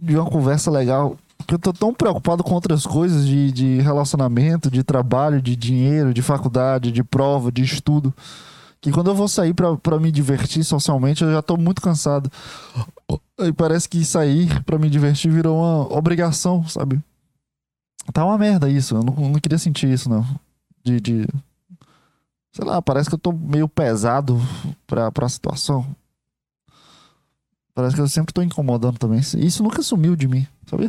de uma conversa legal. Porque eu tô tão preocupado com outras coisas de, de relacionamento, de trabalho, de dinheiro, de faculdade, de prova, de estudo. Que quando eu vou sair pra, pra me divertir socialmente, eu já tô muito cansado. E parece que sair pra me divertir virou uma obrigação, sabe? Tá uma merda isso. Eu não, não queria sentir isso, não. De, de. Sei lá, parece que eu tô meio pesado pra, pra situação. Parece que eu sempre tô incomodando também. Isso nunca sumiu de mim, sabe?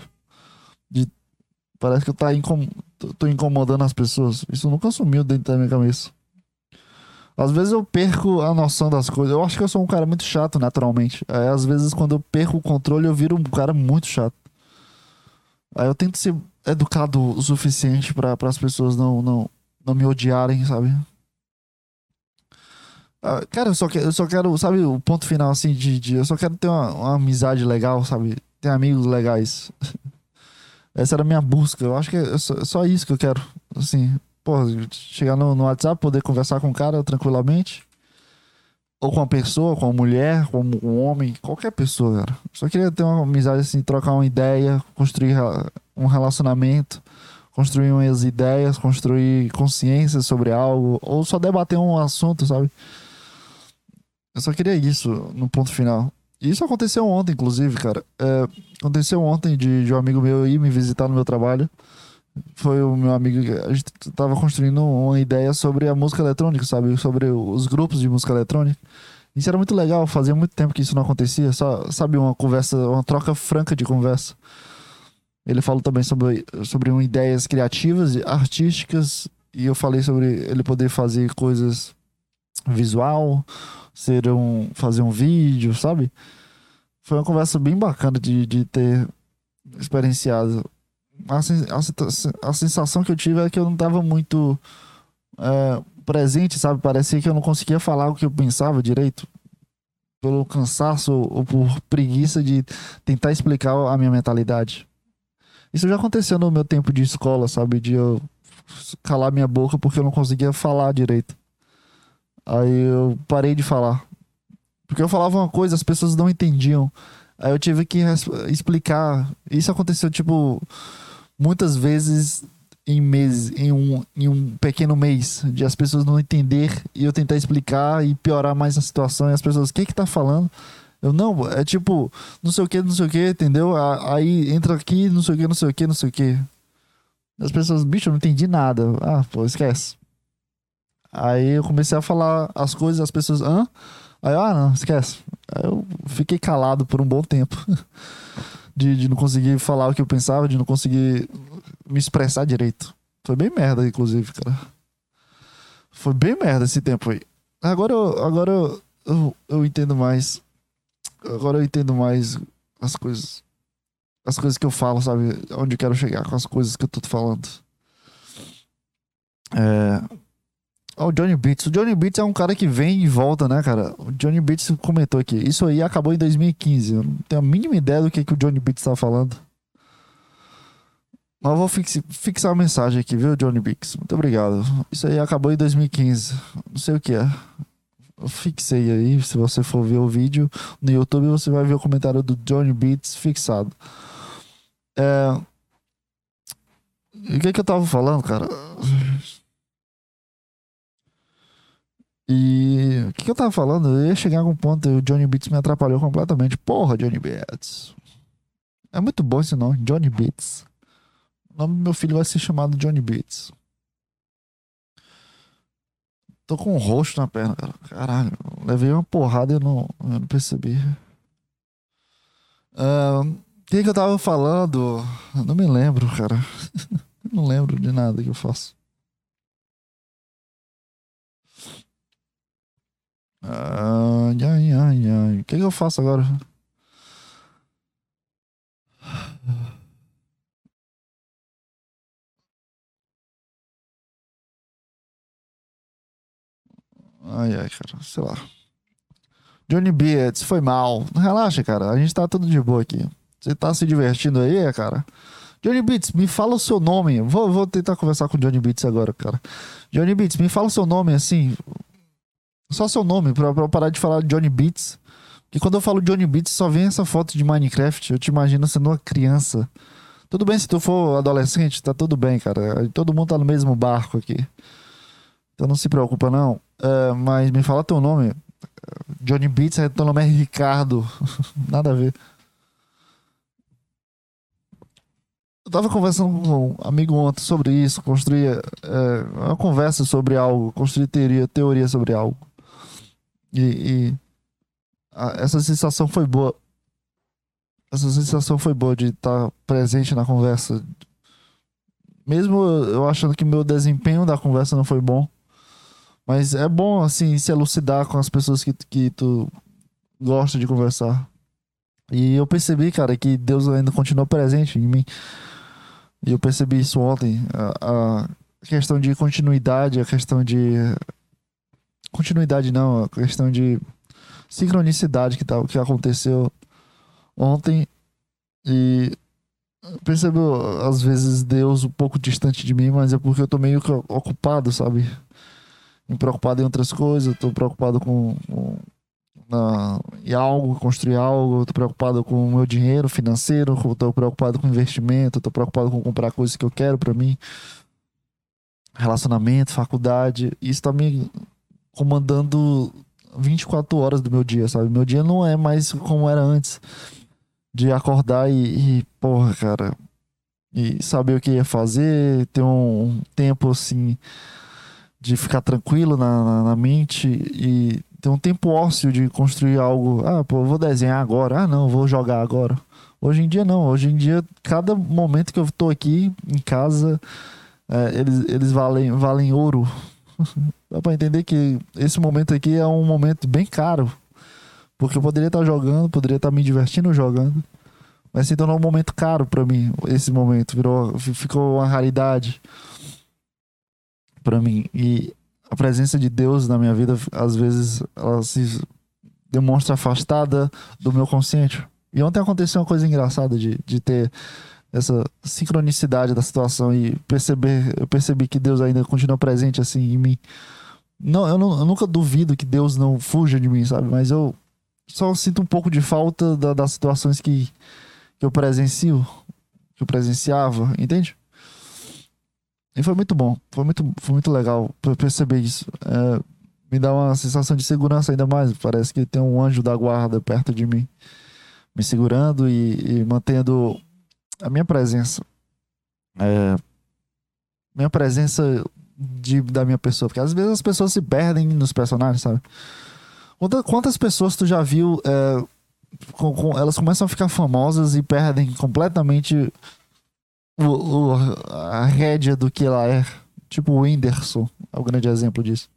De, parece que eu tá incom, tô incomodando as pessoas. Isso nunca sumiu dentro da minha cabeça. Às vezes eu perco a noção das coisas. Eu acho que eu sou um cara muito chato, naturalmente. Aí, às vezes, quando eu perco o controle, eu viro um cara muito chato. Aí eu tento ser educado o suficiente para as pessoas não, não, não me odiarem, sabe? Ah, cara, eu só, eu só quero, sabe, o ponto final, assim, de. de eu só quero ter uma, uma amizade legal, sabe? Ter amigos legais. Essa era a minha busca. Eu acho que é só, é só isso que eu quero. Assim, pô, chegar no, no WhatsApp, poder conversar com o cara tranquilamente. Ou com uma pessoa, com uma mulher, com um homem, qualquer pessoa, cara. Só queria ter uma amizade assim, trocar uma ideia, construir um relacionamento, construir umas ideias, construir consciência sobre algo, ou só debater um assunto, sabe? Eu só queria isso no ponto final. Isso aconteceu ontem, inclusive, cara. É, aconteceu ontem de, de um amigo meu ir me visitar no meu trabalho foi o meu amigo. A gente tava construindo uma ideia sobre a música eletrônica, sabe? Sobre os grupos de música eletrônica. Isso era muito legal, fazia muito tempo que isso não acontecia. Só, sabe, uma conversa, uma troca franca de conversa. Ele falou também sobre, sobre ideias criativas, artísticas e eu falei sobre ele poder fazer coisas visual, ser um, fazer um vídeo, sabe? Foi uma conversa bem bacana de, de ter experienciado. A, a, a sensação que eu tive é que eu não estava muito é, presente, sabe? Parecia que eu não conseguia falar o que eu pensava direito. Pelo cansaço ou por preguiça de tentar explicar a minha mentalidade. Isso já aconteceu no meu tempo de escola, sabe? De eu calar minha boca porque eu não conseguia falar direito. Aí eu parei de falar. Porque eu falava uma coisa, as pessoas não entendiam. Aí eu tive que explicar. Isso aconteceu, tipo, muitas vezes em meses, em um, em um pequeno mês, de as pessoas não entender e eu tentar explicar e piorar mais a situação. E as pessoas, o que que tá falando? Eu, não, é tipo, não sei o que, não sei o que, entendeu? Aí entra aqui, não sei o que, não sei o que, não sei o que. As pessoas, bicho, eu não entendi nada. Ah, pô, esquece. Aí eu comecei a falar as coisas, as pessoas, hã? Aí, ah, não, esquece. Aí eu fiquei calado por um bom tempo. de, de não conseguir falar o que eu pensava, de não conseguir me expressar direito. Foi bem merda, inclusive, cara. Foi bem merda esse tempo aí. Agora eu, agora eu, eu, eu entendo mais. Agora eu entendo mais as coisas. As coisas que eu falo, sabe? Onde eu quero chegar com as coisas que eu tô falando. É, o Johnny Beats. O Johnny Beats é um cara que vem e volta, né, cara? O Johnny Beats comentou aqui. Isso aí acabou em 2015. Eu não tenho a mínima ideia do que, que o Johnny Beats tá falando. Mas eu vou fix, fixar a mensagem aqui, viu, Johnny Beats? Muito obrigado. Isso aí acabou em 2015. Não sei o que é. Eu fixei aí. Se você for ver o vídeo no YouTube, você vai ver o comentário do Johnny Beats fixado. É... O que, que eu tava falando, cara? E o que, que, eu tava falando? Eu ia chegar a algum ponto e o Johnny Beats me atrapalhou completamente. Porra, Johnny Beats. É muito bom esse nome, Johnny Beats. O nome do meu filho vai ser chamado Johnny Beats. Tô com um roxo na perna, cara. Caralho, levei uma porrada e eu não, eu não percebi. O uh, que, que eu tava falando? Eu não me lembro, cara. não lembro de nada que eu faço. Ai, ai, ai, ai. O que, que eu faço agora? Ai, ai, cara, sei lá. Johnny Beats, foi mal. Relaxa, cara. A gente tá tudo de boa aqui. Você tá se divertindo aí, cara? Johnny Beats, me fala o seu nome. Vou, vou tentar conversar com o Johnny Beats agora, cara. Johnny Beats, me fala o seu nome assim. Só seu nome, pra, pra parar de falar Johnny Beats. Porque quando eu falo Johnny Beats, só vem essa foto de Minecraft. Eu te imagino sendo uma criança. Tudo bem se tu for adolescente, tá tudo bem, cara. Todo mundo tá no mesmo barco aqui. Então não se preocupa, não. Uh, mas me fala teu nome. Johnny Beats, teu nome é Ricardo. Nada a ver. Eu tava conversando com um amigo ontem sobre isso, construir é, uma conversa sobre algo, construir teoria, teoria sobre algo. E, e a, essa sensação foi boa. Essa sensação foi boa de estar presente na conversa. Mesmo eu achando que meu desempenho da conversa não foi bom. Mas é bom, assim, se elucidar com as pessoas que, que tu gosta de conversar. E eu percebi, cara, que Deus ainda continua presente em mim. E eu percebi isso ontem. A, a questão de continuidade, a questão de continuidade não, a questão de sincronicidade que, tá, que aconteceu ontem e percebo às vezes Deus um pouco distante de mim, mas é porque eu tô meio ocupado, sabe? Me preocupado em outras coisas, tô preocupado com, com na, em algo, construir algo, tô preocupado com o meu dinheiro financeiro, tô preocupado com investimento, tô preocupado com comprar coisas que eu quero para mim. Relacionamento, faculdade, isso tá me comandando 24 horas do meu dia, sabe? Meu dia não é mais como era antes. De acordar e, e porra, cara, e saber o que ia fazer, ter um, tempo assim de ficar tranquilo na, na, na, mente e ter um tempo ósseo de construir algo. Ah, pô, vou desenhar agora. Ah, não, vou jogar agora. Hoje em dia não. Hoje em dia, cada momento que eu tô aqui em casa, é, eles, eles valem, valem ouro. Dá pra entender que esse momento aqui é um momento bem caro. Porque eu poderia estar jogando, poderia estar me divertindo jogando. Mas se tornou um momento caro para mim, esse momento. Virou, ficou uma raridade para mim. E a presença de Deus na minha vida, às vezes, ela se demonstra afastada do meu consciente. E ontem aconteceu uma coisa engraçada de, de ter essa sincronicidade da situação e perceber, eu percebi que Deus ainda continua presente assim em mim. Não, eu, não, eu nunca duvido que Deus não fuja de mim, sabe? Mas eu só sinto um pouco de falta da, das situações que, que eu presencio, que eu presenciava, entende? E foi muito bom, foi muito, foi muito legal perceber isso. É, me dá uma sensação de segurança ainda mais. Parece que tem um anjo da guarda perto de mim, me segurando e, e mantendo a minha presença. É, minha presença de, da minha pessoa. Porque às vezes as pessoas se perdem nos personagens, sabe? Quantas, quantas pessoas tu já viu? É, com, com, elas começam a ficar famosas e perdem completamente o, o, a rédea do que ela é. Tipo o Whindersson é o grande exemplo disso.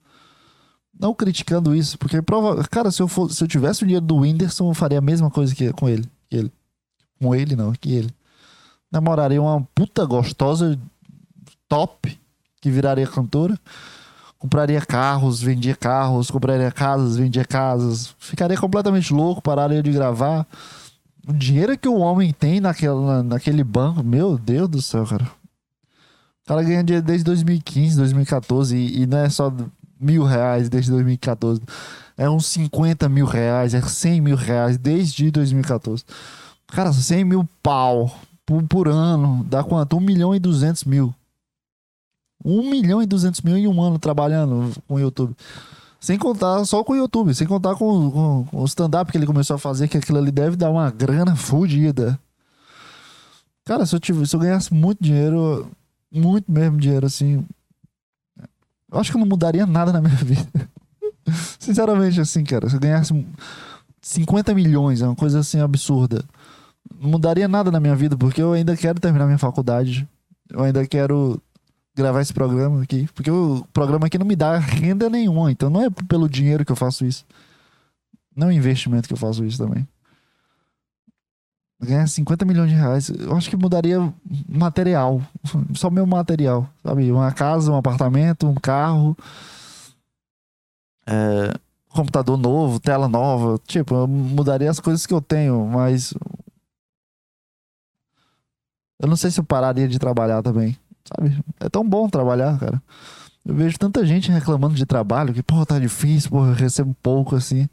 Não criticando isso, porque prova. Cara, se eu, for, se eu tivesse o dinheiro do Whindersson, eu faria a mesma coisa que com ele. Que ele. Com ele, não, que ele. Namoraria uma puta gostosa, top, que viraria cantora. Compraria carros, vendia carros, compraria casas, vendia casas. Ficaria completamente louco, pararia de gravar. O dinheiro que o homem tem naquela, naquele banco, meu Deus do céu, cara. O cara ganha dinheiro desde 2015, 2014 e, e não é só mil reais desde 2014. É uns 50 mil reais, é 100 mil reais desde 2014. Cara, 100 mil pau por, por ano dá quanto? 1 milhão e 200 mil. 1 milhão e 200 mil em um ano trabalhando com o YouTube. Sem contar só com o YouTube, sem contar com, com, com o stand-up que ele começou a fazer, que aquilo ali deve dar uma grana fodida. Cara, se eu, tivesse, se eu ganhasse muito dinheiro, muito mesmo dinheiro, assim, eu acho que eu não mudaria nada na minha vida. Sinceramente, assim, cara, se eu ganhasse 50 milhões, é uma coisa assim absurda. Não mudaria nada na minha vida, porque eu ainda quero terminar minha faculdade. Eu ainda quero gravar esse programa aqui. Porque o programa aqui não me dá renda nenhuma. Então não é pelo dinheiro que eu faço isso. Não é investimento que eu faço isso também. Ganhar 50 milhões de reais, eu acho que mudaria material. Só meu material, sabe? Uma casa, um apartamento, um carro. É, computador novo, tela nova. Tipo, eu mudaria as coisas que eu tenho, mas. Eu não sei se eu pararia de trabalhar também. Sabe? É tão bom trabalhar, cara. Eu vejo tanta gente reclamando de trabalho que, pô, tá difícil, pô, eu recebo pouco assim.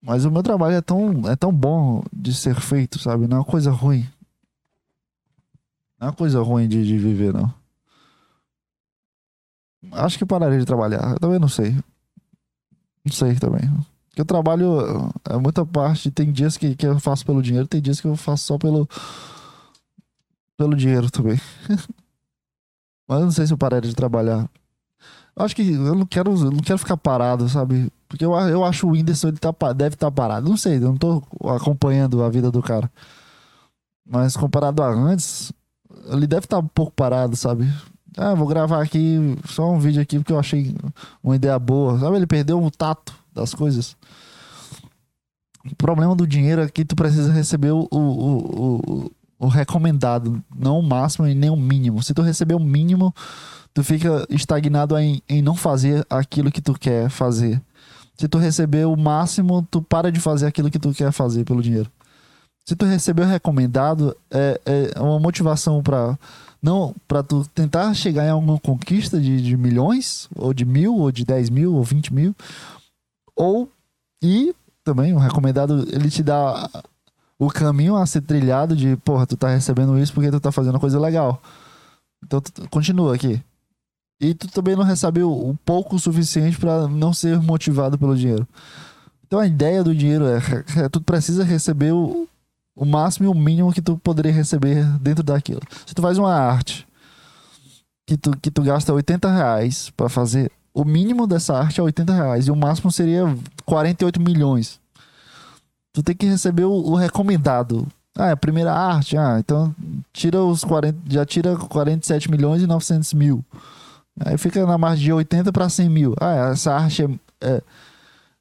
Mas o meu trabalho é tão, é tão bom de ser feito, sabe? Não é uma coisa ruim. Não é uma coisa ruim de, de viver, não. Acho que pararia de trabalhar. Eu também não sei. Não sei também. Porque eu trabalho. É muita parte. Tem dias que, que eu faço pelo dinheiro, tem dias que eu faço só pelo pelo dinheiro também. Mas eu não sei se eu pararia de trabalhar. Eu acho que eu não quero, eu não quero ficar parado, sabe? Porque eu, eu acho o Whindersson ele tá, deve estar tá parado. Não sei, eu não tô acompanhando a vida do cara. Mas comparado a antes, ele deve estar tá um pouco parado, sabe? Ah, vou gravar aqui só um vídeo aqui porque eu achei uma ideia boa. Sabe, ele perdeu o tato das coisas. O problema do dinheiro é que tu precisa receber o, o, o, o recomendado, não o máximo e nem o mínimo. Se tu receber o mínimo, tu fica estagnado em, em não fazer aquilo que tu quer fazer. Se tu receber o máximo, tu para de fazer aquilo que tu quer fazer pelo dinheiro. Se tu receber o recomendado, é, é uma motivação para não para tu tentar chegar em alguma conquista de, de milhões, ou de mil, ou de dez mil, ou vinte mil, ou e também o recomendado ele te dá o caminho a ser trilhado de, porra, tu tá recebendo isso porque tu tá fazendo coisa legal. Então tu, continua aqui. E tu também não recebe o, o pouco o suficiente para não ser motivado pelo dinheiro. Então a ideia do dinheiro é, é tu precisa receber o, o máximo e o mínimo que tu poderia receber dentro daquilo. Se tu faz uma arte que tu, que tu gasta 80 reais para fazer, o mínimo dessa arte é 80 reais e o máximo seria 48 milhões tu tem que receber o, o recomendado Ah, é a primeira arte. Ah, então tira os 40, já tira 47 milhões e 900 mil. Aí fica na margem de 80 para 100 mil. Ah, essa arte é, é,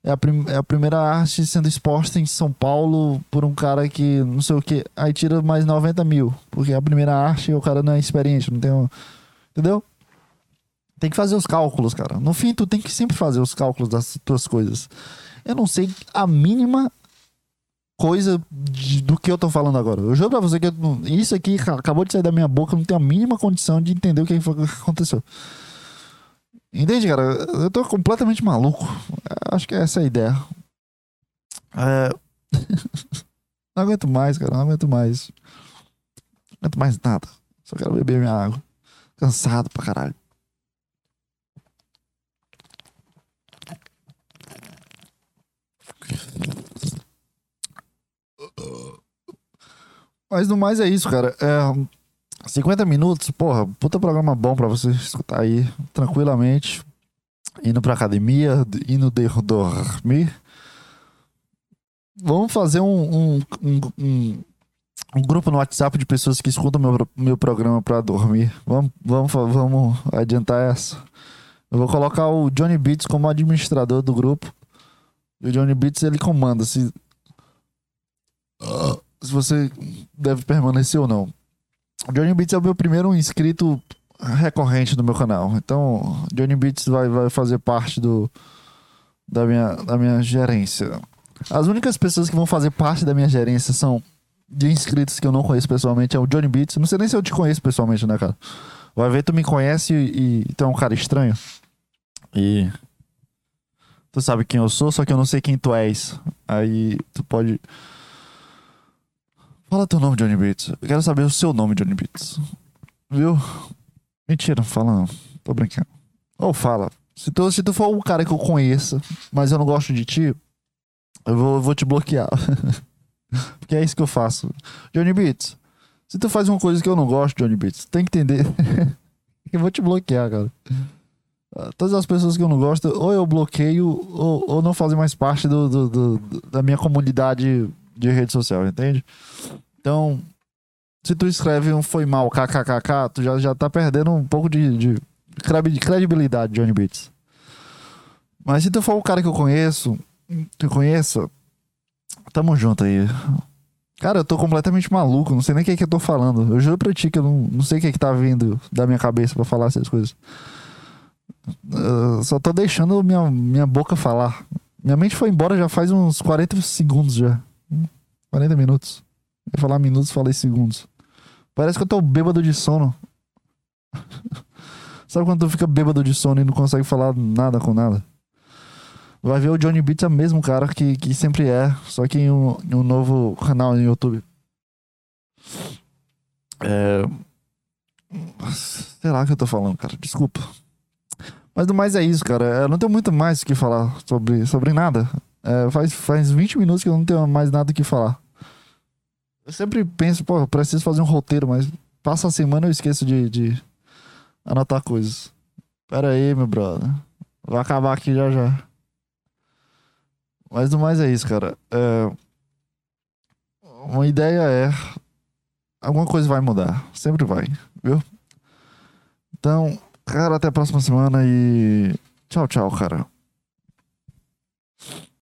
é, a prim, é a primeira arte sendo exposta em São Paulo por um cara que não sei o que. Aí tira mais 90 mil. Porque a primeira arte o cara não é experiente, não tem um, Entendeu? Tem que fazer os cálculos, cara. No fim, tu tem que sempre fazer os cálculos das tuas coisas. Eu não sei a mínima coisa de, do que eu tô falando agora. Eu juro pra você que eu, isso aqui acabou de sair da minha boca, eu não tenho a mínima condição de entender o que aconteceu. Entende, cara? Eu tô completamente maluco. Acho que essa é a ideia. É... não aguento mais, cara. Não aguento mais. Não aguento mais nada. Só quero beber minha água. Cansado pra caralho. Mas no mais é isso, cara. É, 50 minutos, porra, puta programa bom pra você escutar aí tranquilamente. Indo pra academia, indo dormir. Vamos fazer um, um, um, um, grupo no WhatsApp de pessoas que escutam meu, meu programa pra dormir. Vamos, vamos, vamos adiantar essa. Eu vou colocar o Johnny Beats como administrador do grupo. E o Johnny Beats ele comanda se, se você deve permanecer ou não. Johnny Beats é o meu primeiro inscrito recorrente do meu canal. Então, Johnny Beats vai, vai fazer parte do, da, minha, da minha gerência. As únicas pessoas que vão fazer parte da minha gerência são de inscritos que eu não conheço pessoalmente. É o Johnny Beats. Não sei nem se eu te conheço pessoalmente, né, cara? Vai ver, tu me conhece e, e tu é um cara estranho. E Tu sabe quem eu sou, só que eu não sei quem tu és. Aí tu pode. Fala teu nome, Johnny Beats. Eu quero saber o seu nome, Johnny Beats. Viu? Mentira, fala não. Tô brincando. Ou fala. Se tu, se tu for um cara que eu conheça, mas eu não gosto de ti, eu vou, eu vou te bloquear. Porque é isso que eu faço. Johnny Beats, se tu faz uma coisa que eu não gosto, Johnny Beats, tem que entender. eu vou te bloquear, cara. Todas as pessoas que eu não gosto, ou eu bloqueio, ou, ou não fazem mais parte do, do, do, da minha comunidade de rede social, entende? Então, se tu escreve um foi mal, kkkk, tu já, já tá perdendo um pouco de, de credibilidade, Johnny Beats. Mas se tu for o cara que eu conheço, que eu conheço, tamo junto aí. Cara, eu tô completamente maluco, não sei nem o que, é que eu tô falando. Eu juro pra ti que eu não, não sei o que, é que tá vindo da minha cabeça para falar essas coisas. Uh, só tô deixando minha, minha boca falar. Minha mente foi embora já faz uns 40 segundos já. 40 minutos. Eu falar minutos, falei segundos. Parece que eu tô bêbado de sono. Sabe quando tu fica bêbado de sono e não consegue falar nada com nada? Vai ver o Johnny Beats é o mesmo cara que, que sempre é, só que em um, em um novo canal no YouTube. É... Sei lá o que eu tô falando, cara. Desculpa. Mas do mais é isso, cara. Eu não tenho muito mais o que falar sobre, sobre nada. É, faz, faz 20 minutos que eu não tenho mais nada que falar. Eu sempre penso, pô, preciso fazer um roteiro, mas passa a semana eu esqueço de, de anotar coisas. Pera aí, meu brother. Vai acabar aqui já já. Mas do mais é isso, cara. É... Uma ideia é. Alguma coisa vai mudar. Sempre vai, viu? Então. Cara, até a próxima semana e. Tchau, tchau, cara.